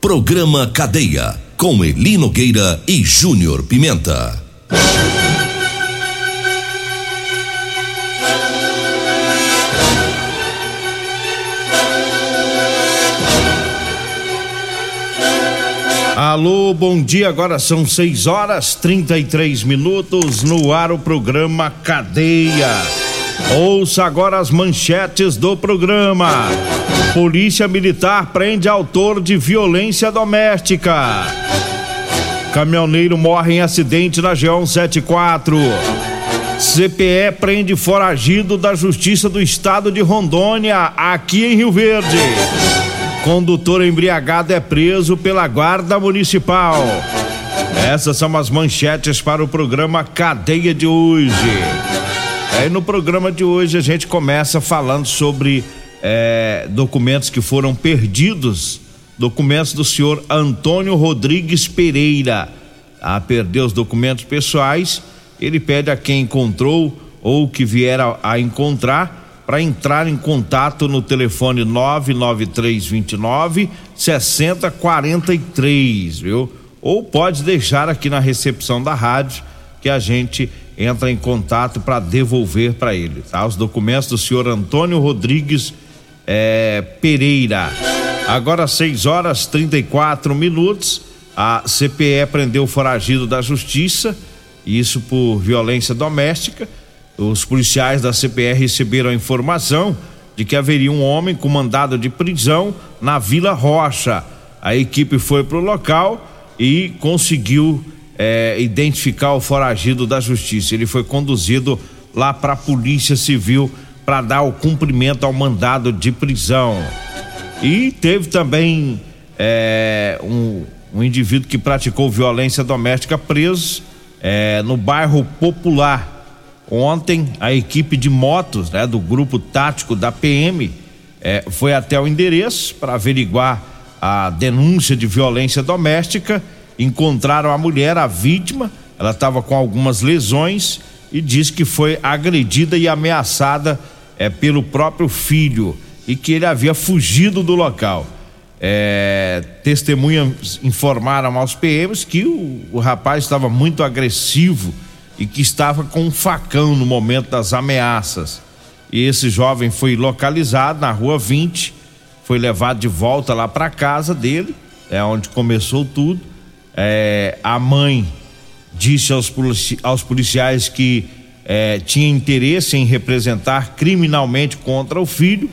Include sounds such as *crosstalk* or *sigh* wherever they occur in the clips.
Programa Cadeia. Com Elino Nogueira e Júnior Pimenta. Alô, bom dia. Agora são 6 horas 33 minutos no ar o programa Cadeia. Ouça agora as manchetes do programa. Polícia Militar prende autor de violência doméstica. Caminhoneiro morre em acidente na G174. CPE prende foragido da Justiça do Estado de Rondônia, aqui em Rio Verde. Condutor embriagado é preso pela Guarda Municipal. Essas são as manchetes para o programa Cadeia de hoje. Aí no programa de hoje a gente começa falando sobre é, documentos que foram perdidos, documentos do senhor Antônio Rodrigues Pereira. A perder os documentos pessoais, ele pede a quem encontrou ou que vier a, a encontrar para entrar em contato no telefone 99329 6043, viu? Ou pode deixar aqui na recepção da rádio que a gente entra em contato para devolver para ele, tá? Os documentos do senhor Antônio Rodrigues é, Pereira. Agora 6 horas 34 minutos. A CPE prendeu o foragido da justiça, isso por violência doméstica os policiais da CPR receberam a informação de que haveria um homem com mandado de prisão na Vila Rocha. A equipe foi para o local e conseguiu é, identificar o foragido da justiça. Ele foi conduzido lá para a Polícia Civil para dar o cumprimento ao mandado de prisão. E teve também é, um, um, indivíduo que praticou violência doméstica preso é, no bairro Popular Ontem, a equipe de motos né, do grupo tático da PM eh, foi até o endereço para averiguar a denúncia de violência doméstica. Encontraram a mulher, a vítima, ela estava com algumas lesões e disse que foi agredida e ameaçada eh, pelo próprio filho e que ele havia fugido do local. É, testemunhas informaram aos PMs que o, o rapaz estava muito agressivo e que estava com um facão no momento das ameaças. E esse jovem foi localizado na rua 20, foi levado de volta lá para casa dele, é onde começou tudo. É, a mãe disse aos, polici aos policiais que é, tinha interesse em representar criminalmente contra o filho,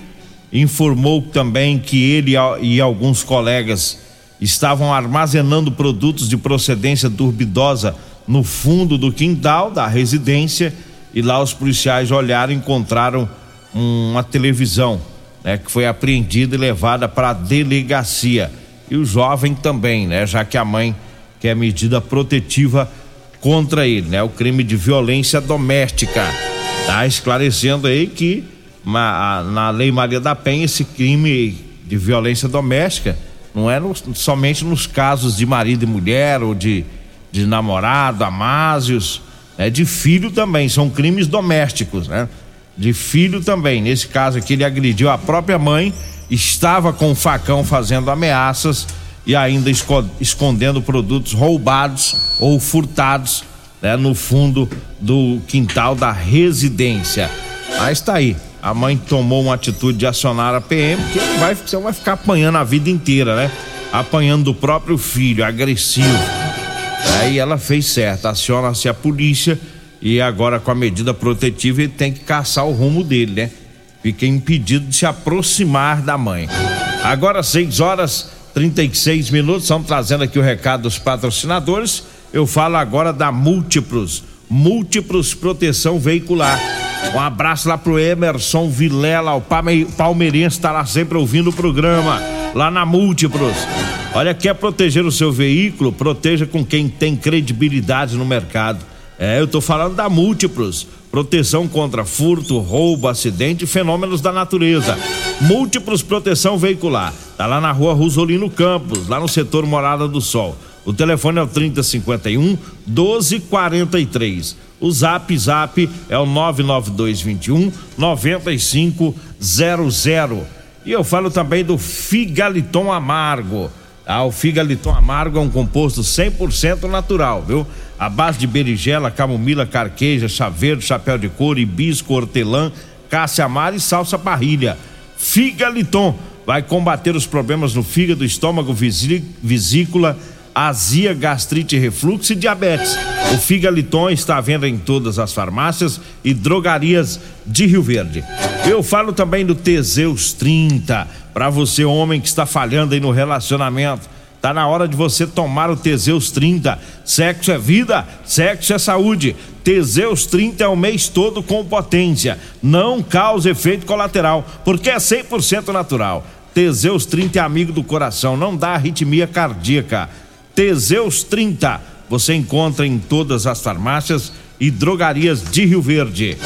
informou também que ele e alguns colegas estavam armazenando produtos de procedência duvidosa no fundo do quintal da residência e lá os policiais olharam e encontraram uma televisão, né, que foi apreendida e levada para a delegacia. E o jovem também, né, já que a mãe quer medida protetiva contra ele, né, o crime de violência doméstica. Tá esclarecendo aí que na, na Lei Maria da Penha esse crime de violência doméstica não é no, somente nos casos de marido e mulher ou de de namorado, amásios, né? de filho também, são crimes domésticos, né? De filho também. Nesse caso aqui, ele agrediu a própria mãe, estava com o facão fazendo ameaças e ainda escondendo produtos roubados ou furtados né? no fundo do quintal da residência. Mas está aí. A mãe tomou uma atitude de acionar a PM, que vai, você vai ficar apanhando a vida inteira, né? Apanhando do próprio filho, agressivo. Aí ela fez certo, aciona-se a polícia e agora com a medida protetiva ele tem que caçar o rumo dele, né? fica impedido de se aproximar da mãe. Agora 6 horas 36 minutos, estamos trazendo aqui o recado dos patrocinadores. Eu falo agora da Múltiplos, Múltiplos Proteção Veicular. Um abraço lá pro Emerson Vilela, o palmeirense está lá sempre ouvindo o programa, lá na Múltiplos. Olha, quer proteger o seu veículo? Proteja com quem tem credibilidade no mercado. É, eu tô falando da Múltiplos. Proteção contra furto, roubo, acidente e fenômenos da natureza. Múltiplos Proteção Veicular. Tá lá na rua Rosolino Campos, lá no setor Morada do Sol. O telefone é o 3051 1243. O zap zap é o 99221 9500. E eu falo também do Figaliton Amargo. Ah, o Figaliton Amargo é um composto 100% natural, viu? A base de berigela, camomila, carqueja, chá verde, chapéu de couro, hibisco, hortelã, cássia amara e salsa parrilha. Figaliton vai combater os problemas no fígado, estômago, vesícula, azia, gastrite, refluxo e diabetes. O Figaliton está à venda em todas as farmácias e drogarias de Rio Verde. Eu falo também do Teseus 30, para você homem que está falhando aí no relacionamento. Tá na hora de você tomar o Teseus 30. Sexo é vida, sexo é saúde. Teseus 30 é o mês todo com potência. Não causa efeito colateral, porque é 100% natural. Teseus 30 é amigo do coração, não dá arritmia cardíaca. Teseus 30. Você encontra em todas as farmácias e drogarias de Rio Verde.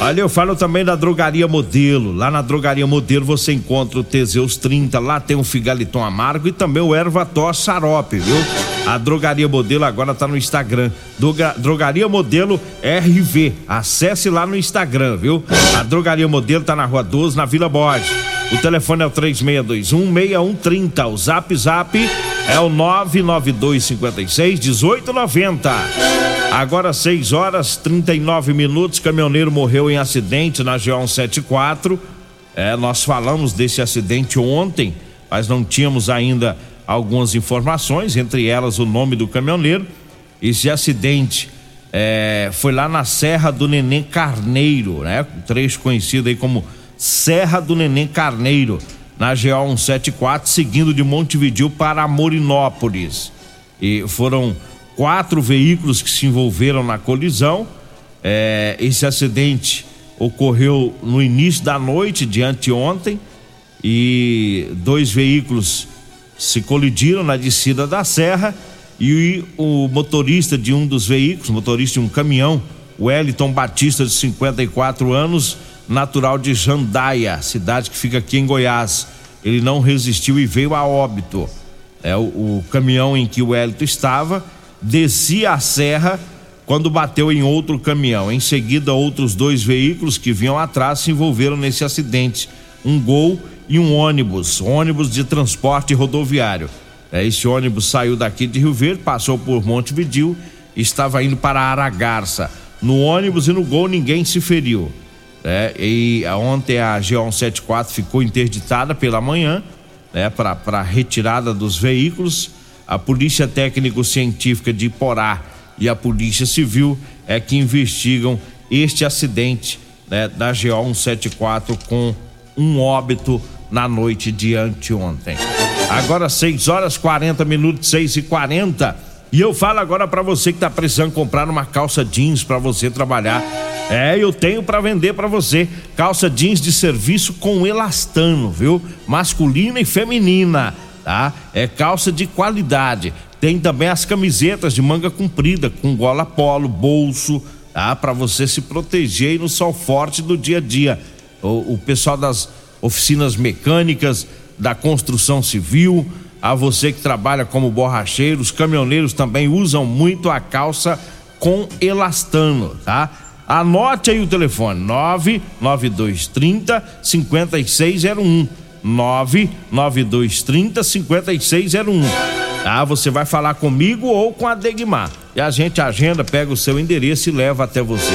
Olha, eu falo também da Drogaria Modelo. Lá na Drogaria Modelo você encontra o Teseus 30, lá tem o Figaliton Amargo e também o Ervató Xarope, viu? A Drogaria Modelo agora tá no Instagram. Droga, Drogaria Modelo RV. Acesse lá no Instagram, viu? A Drogaria Modelo tá na Rua 12, na Vila Borges. O telefone é o 3621 6130. O Zap Zap é o 99256 1890. Agora 6 horas 39 minutos, caminhoneiro morreu em acidente na GO 174. É, nós falamos desse acidente ontem, mas não tínhamos ainda algumas informações, entre elas o nome do caminhoneiro. Esse acidente é, foi lá na Serra do Neném Carneiro, né? Um trecho conhecido aí como Serra do Neném Carneiro na GO 174, seguindo de Montevidil para Morinópolis. E foram quatro veículos que se envolveram na colisão. É, esse acidente ocorreu no início da noite de anteontem e dois veículos se colidiram na descida da serra e o motorista de um dos veículos, motorista de um caminhão, Wellington Batista, de 54 anos, natural de Jandaia, cidade que fica aqui em Goiás. Ele não resistiu e veio a óbito. É o, o caminhão em que o Hélito estava descia a serra quando bateu em outro caminhão. Em seguida, outros dois veículos que vinham atrás se envolveram nesse acidente: um Gol e um ônibus, ônibus de transporte rodoviário. É, esse ônibus saiu daqui de Rio Verde, passou por Montevidil, estava indo para Aragarça. No ônibus e no Gol ninguém se feriu. É, e ontem a G174 ficou interditada pela manhã né, para retirada dos veículos. A Polícia Técnico-Científica de Porá e a Polícia Civil é que investigam este acidente né, da GO 174 com um óbito na noite de anteontem. Agora 6 horas 40 minutos, 6 e 40 e eu falo agora para você que tá precisando comprar uma calça jeans para você trabalhar. É, eu tenho para vender para você calça jeans de serviço com elastano, viu? Masculina e feminina, tá? É calça de qualidade. Tem também as camisetas de manga comprida com gola polo, bolso, tá? Para você se proteger no sol forte do dia a dia. O, o pessoal das oficinas mecânicas, da construção civil, a você que trabalha como borracheiro, os caminhoneiros também usam muito a calça com elastano, tá? Anote aí o telefone: 99230 5601. 99230 5601. Tá? Você vai falar comigo ou com a Degmar. E a gente agenda, pega o seu endereço e leva até você.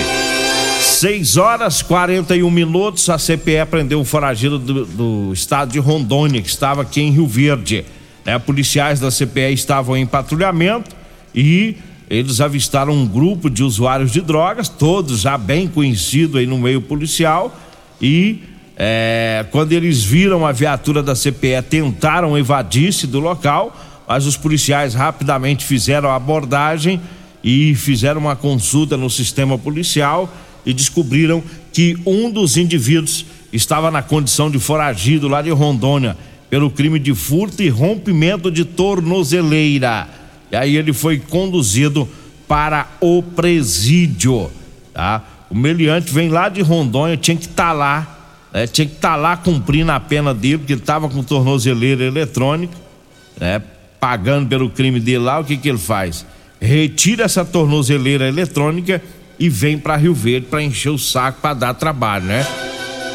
6 horas 41 minutos. A CPE prendeu um foragido do, do estado de Rondônia, que estava aqui em Rio Verde. Né? Policiais da CPE estavam em patrulhamento e eles avistaram um grupo de usuários de drogas, todos já bem conhecidos aí no meio policial, e É, quando eles viram a viatura da CPE, tentaram evadir-se do local, mas os policiais rapidamente fizeram a abordagem e fizeram uma consulta no sistema policial e descobriram que um dos indivíduos estava na condição de foragido lá de Rondônia pelo crime de furto e rompimento de tornozeleira. E aí ele foi conduzido para o presídio, tá? O meliante vem lá de Rondônia, tinha que estar tá lá, né? tinha que estar tá lá cumprindo a pena dele, porque ele estava com tornozeleira eletrônica, né? Pagando pelo crime dele lá, o que que ele faz? Retira essa tornozeleira eletrônica e vem para Rio Verde para encher o saco para dar trabalho, né?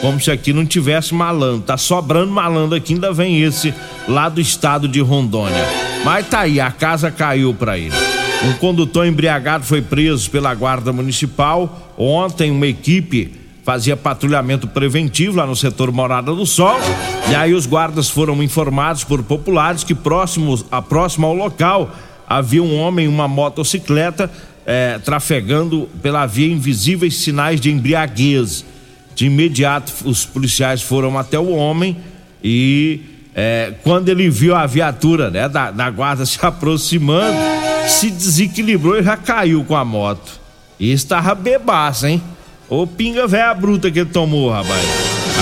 Como se aqui não tivesse malandro. Tá sobrando malandro aqui, ainda vem esse lá do estado de Rondônia. Mas tá aí, a casa caiu para ele. Um condutor embriagado foi preso pela Guarda Municipal. Ontem, uma equipe fazia patrulhamento preventivo lá no setor Morada do Sol. E aí os guardas foram informados por populares que próximos, a próximo ao local havia um homem em uma motocicleta eh, trafegando pela via invisíveis sinais de embriaguez. De imediato, os policiais foram até o homem e é, quando ele viu a viatura né, da, da, guarda *laughs* se aproximando, se desequilibrou e já caiu com a moto. E estava bebaça, hein? Ô pinga velha bruta que ele tomou, rapaz.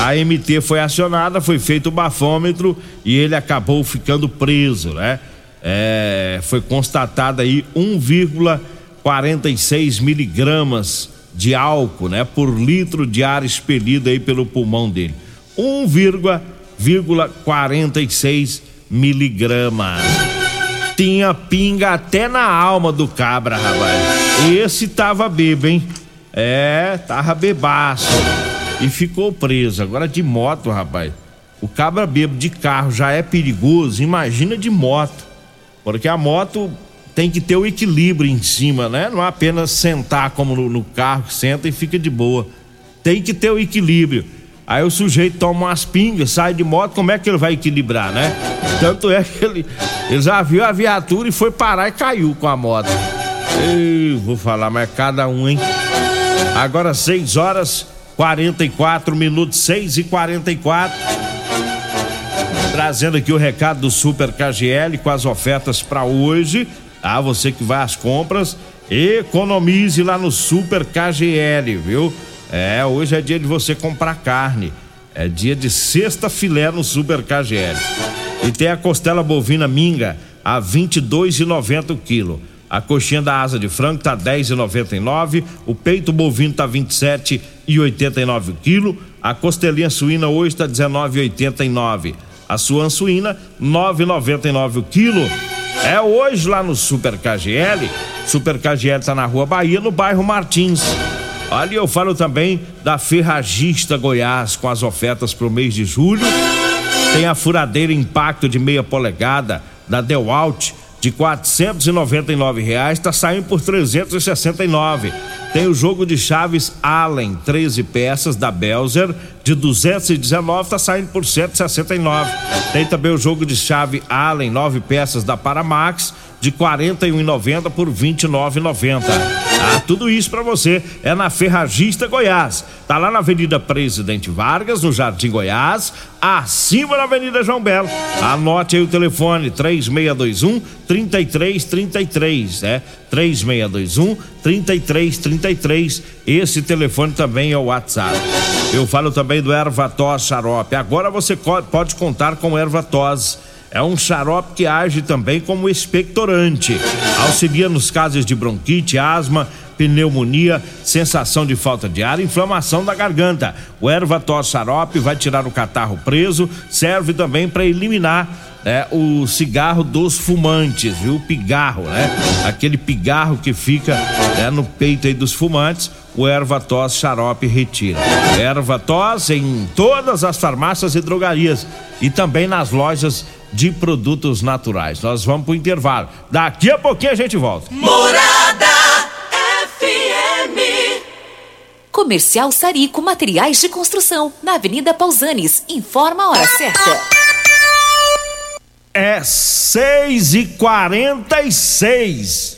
A MT foi acionada, foi feito o bafômetro e ele acabou ficando preso, né? É, foi constatado aí 1,46 miligramas de álcool, né, por litro de ar expelido aí pelo pulmão dele. 1,46 miligramas. Tinha pinga até na alma do cabra, rapaz. Esse tava bebo, hein? É, tava bebaço. E ficou preso. Agora de moto, rapaz. O cabra bebo de carro já é perigoso, imagina de moto. Porque a moto tem que ter o equilíbrio em cima, né? Não é apenas sentar como no, no carro, senta e fica de boa. Tem que ter o equilíbrio. Aí o sujeito toma umas pingas, sai de moto, como é que ele vai equilibrar, né? Tanto é que ele, ele já viu a viatura e foi parar e caiu com a moto. Eu vou falar, mas cada um, hein? Agora 6 horas 44 minutos, 6 e 44 Trazendo aqui o recado do Super KGL com as ofertas para hoje. Ah, você que vai às compras, economize lá no Super KGL, viu? É, hoje é dia de você comprar carne. É dia de sexta filé no Super KGL. E tem a costela bovina minga a 22,90 o quilo. A coxinha da asa de frango tá 10,99, o peito bovino tá 27,89 o quilo, a costelinha suína hoje tá 19,89. A suan suína 9,99 o quilo. É hoje lá no Super KGL. Super KGL tá na Rua Bahia, no bairro Martins. Ali eu falo também da Ferragista Goiás com as ofertas para o mês de julho. Tem a furadeira impacto de meia polegada da Dewalt de quatrocentos e noventa e nove reais, tá saindo por trezentos e sessenta e nove. Tem o jogo de chaves Allen, 13 peças da Belzer de 219, tá saindo por 169. Tem também o jogo de chave Allen, 9 peças da Paramax de 41,90 por 29,90. Ah, tudo isso para você é na Ferragista Goiás. Tá lá na Avenida Presidente Vargas, no Jardim Goiás, acima da Avenida João Belo. Anote aí o telefone 3621 3333, é 3621 3333. Esse telefone também é o WhatsApp. Eu falo também do Ervatos Xarope. Agora você pode contar com Ervatos é um xarope que age também como expectorante. Auxilia nos casos de bronquite, asma, pneumonia, sensação de falta de ar, inflamação da garganta. O erva tos xarope vai tirar o catarro preso, serve também para eliminar né, o cigarro dos fumantes, viu? O pigarro, né? Aquele pigarro que fica né, no peito aí dos fumantes, o erva tos xarope retira. Erva tos em todas as farmácias e drogarias e também nas lojas de produtos naturais. Nós vamos pro intervalo. Daqui a pouquinho a gente volta. Morada FM. Comercial Sarico Materiais de Construção, na Avenida Pausanes. Informa a hora certa. É seis e quarenta e seis.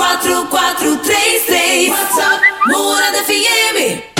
4433 WhatsApp Morada FM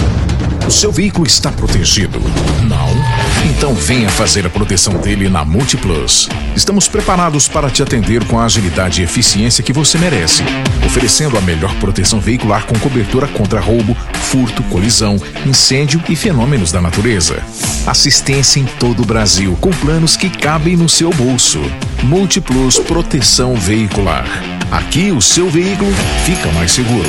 o seu veículo está protegido? Não? Então venha fazer a proteção dele na Multiplus. Estamos preparados para te atender com a agilidade e eficiência que você merece, oferecendo a melhor proteção veicular com cobertura contra roubo, furto, colisão, incêndio e fenômenos da natureza. Assistência em todo o Brasil, com planos que cabem no seu bolso. Multiplus Proteção Veicular. Aqui o seu veículo fica mais seguro.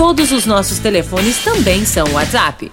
Todos os nossos telefones também são WhatsApp.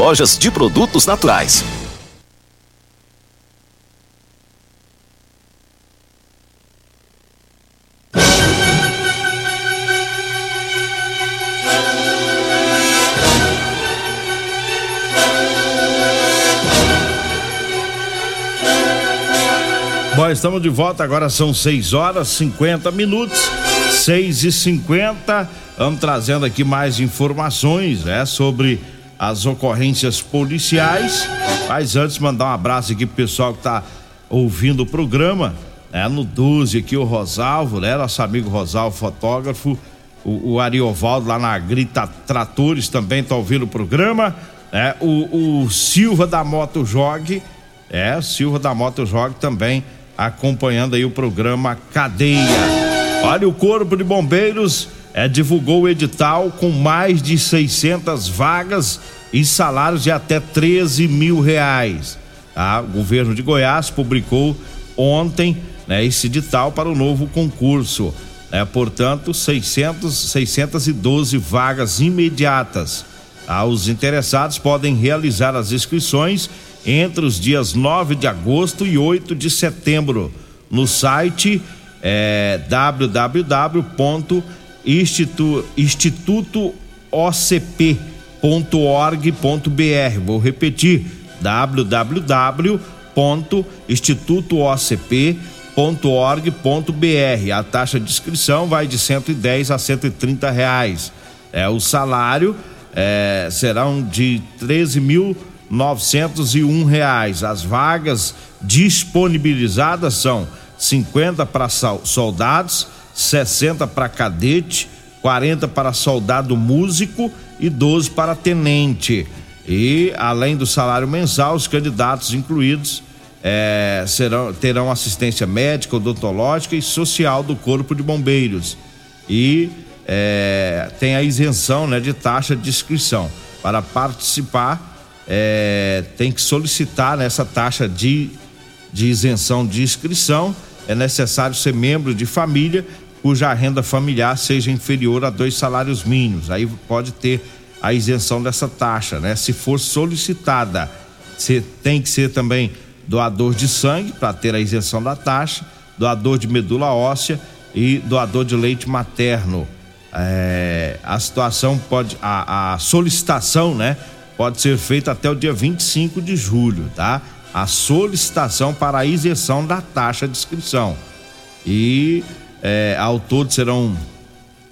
lojas de produtos naturais. Bom, estamos de volta, agora são 6 horas 50 minutos, 6 e 50 Vamos trazendo aqui mais informações né, sobre as ocorrências policiais. Mas antes, mandar um abraço aqui pro pessoal que tá ouvindo o programa, né? No 12 aqui, o Rosalvo, né? Nosso amigo Rosalvo, fotógrafo. O, o Ariovaldo lá na Grita Tratores também tá ouvindo o programa. Né? O, o Silva da Moto Jog, é, Silva da Moto Jog também acompanhando aí o programa Cadeia. Olha, o Corpo de Bombeiros é, divulgou o edital com mais de 600 vagas e salários de até 13 mil reais. Tá? O governo de Goiás publicou ontem né, esse edital para o novo concurso. É, portanto, 600, 612 vagas imediatas. Tá? Os interessados podem realizar as inscrições entre os dias 9 de agosto e 8 de setembro no site é www.institutoocp.org.br. Vou repetir: www.institutoocp.org.br. A taxa de inscrição vai de 110 a 130 reais. É o salário é, serão de 13.901 reais. As vagas disponibilizadas são 50 para soldados, 60 para cadete, 40 para soldado músico e 12 para tenente. E além do salário mensal, os candidatos incluídos é, serão, terão assistência médica, odontológica e social do Corpo de Bombeiros. E é, tem a isenção né, de taxa de inscrição. Para participar, é, tem que solicitar nessa taxa de, de isenção de inscrição. É necessário ser membro de família cuja renda familiar seja inferior a dois salários mínimos. Aí pode ter a isenção dessa taxa, né? Se for solicitada, você tem que ser também doador de sangue para ter a isenção da taxa, doador de medula óssea e doador de leite materno. É, a situação pode, a, a, solicitação, né, pode ser feita até o dia 25 de julho, tá? A solicitação para a isenção da taxa de inscrição. E é, ao todo serão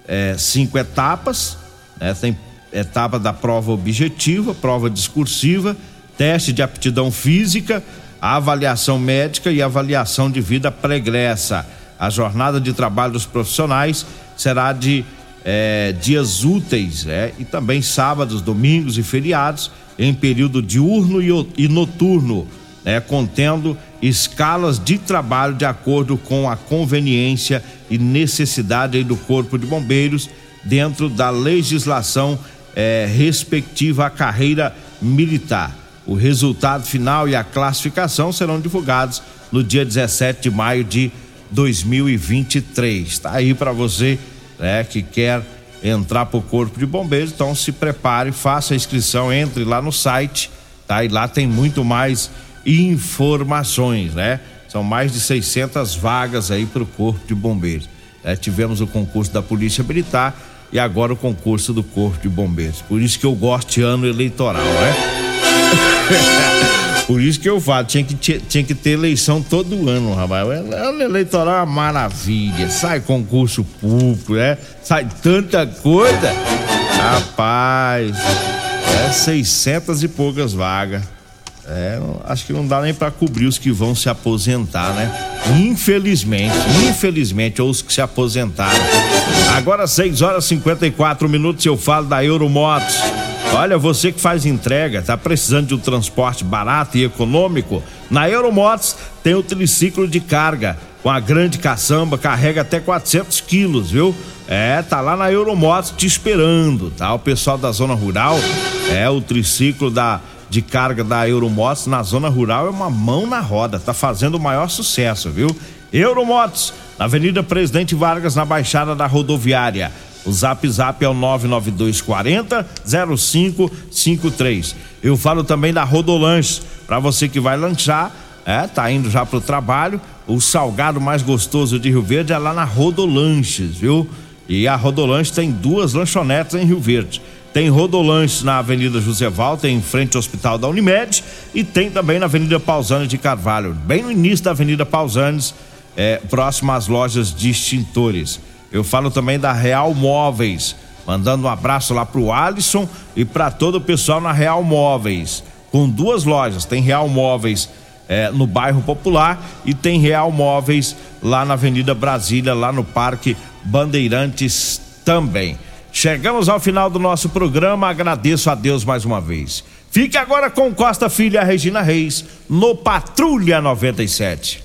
é, cinco etapas, né? Tem etapa da prova objetiva, prova discursiva, teste de aptidão física, avaliação médica e avaliação de vida pregressa. A jornada de trabalho dos profissionais será de é, dias úteis é, e também sábados, domingos e feriados em período diurno e, e noturno, né, contendo escalas de trabalho de acordo com a conveniência e necessidade do Corpo de Bombeiros dentro da legislação é, respectiva à carreira militar. O resultado final e a classificação serão divulgados no dia 17 de maio de 2023. Está aí para você né, que quer entrar para o Corpo de Bombeiros, então se prepare, faça a inscrição, entre lá no site, tá? E lá tem muito mais informações, né? São mais de 600 vagas aí para o Corpo de Bombeiros. É, tivemos o concurso da Polícia Militar e agora o concurso do Corpo de Bombeiros. Por isso que eu gosto de ano eleitoral, né? *laughs* Por isso que eu falo, tinha que, tinha que ter eleição todo ano, rapaz. Ano eleitoral é uma maravilha. Sai concurso público, né? Sai tanta coisa. Rapaz, é 600 e poucas vagas. É, acho que não dá nem para cobrir os que vão se aposentar, né? Infelizmente, infelizmente, ou os que se aposentaram. Agora 6 horas e 54 minutos eu falo da Euromotos. Olha, você que faz entrega, tá precisando de um transporte barato e econômico? Na Euromotos tem o triciclo de carga. Com a grande caçamba, carrega até 400 quilos, viu? É, tá lá na Euromotos te esperando, tá? O pessoal da zona rural, é o triciclo da de carga da Euromotos na zona rural é uma mão na roda, tá fazendo o maior sucesso, viu? Euromotos, na Avenida Presidente Vargas, na Baixada da Rodoviária. O zap zap é o 99240 0553. Eu falo também da Rodolanche, para você que vai lanchar, é, tá indo já pro trabalho, o salgado mais gostoso de Rio Verde é lá na Rodolanches, viu? E a Rodolanche tem duas lanchonetes em Rio Verde. Tem Rodolanches na Avenida José Walter, em frente ao Hospital da Unimed, e tem também na Avenida Pausanes de Carvalho, bem no início da Avenida Pausanes, é, próximo às lojas de extintores. Eu falo também da Real Móveis, mandando um abraço lá pro Alisson e para todo o pessoal na Real Móveis, com duas lojas, tem Real Móveis é, no bairro Popular e tem Real Móveis lá na Avenida Brasília, lá no Parque Bandeirantes também. Chegamos ao final do nosso programa, agradeço a Deus mais uma vez. Fique agora com Costa Filha Regina Reis, no Patrulha 97.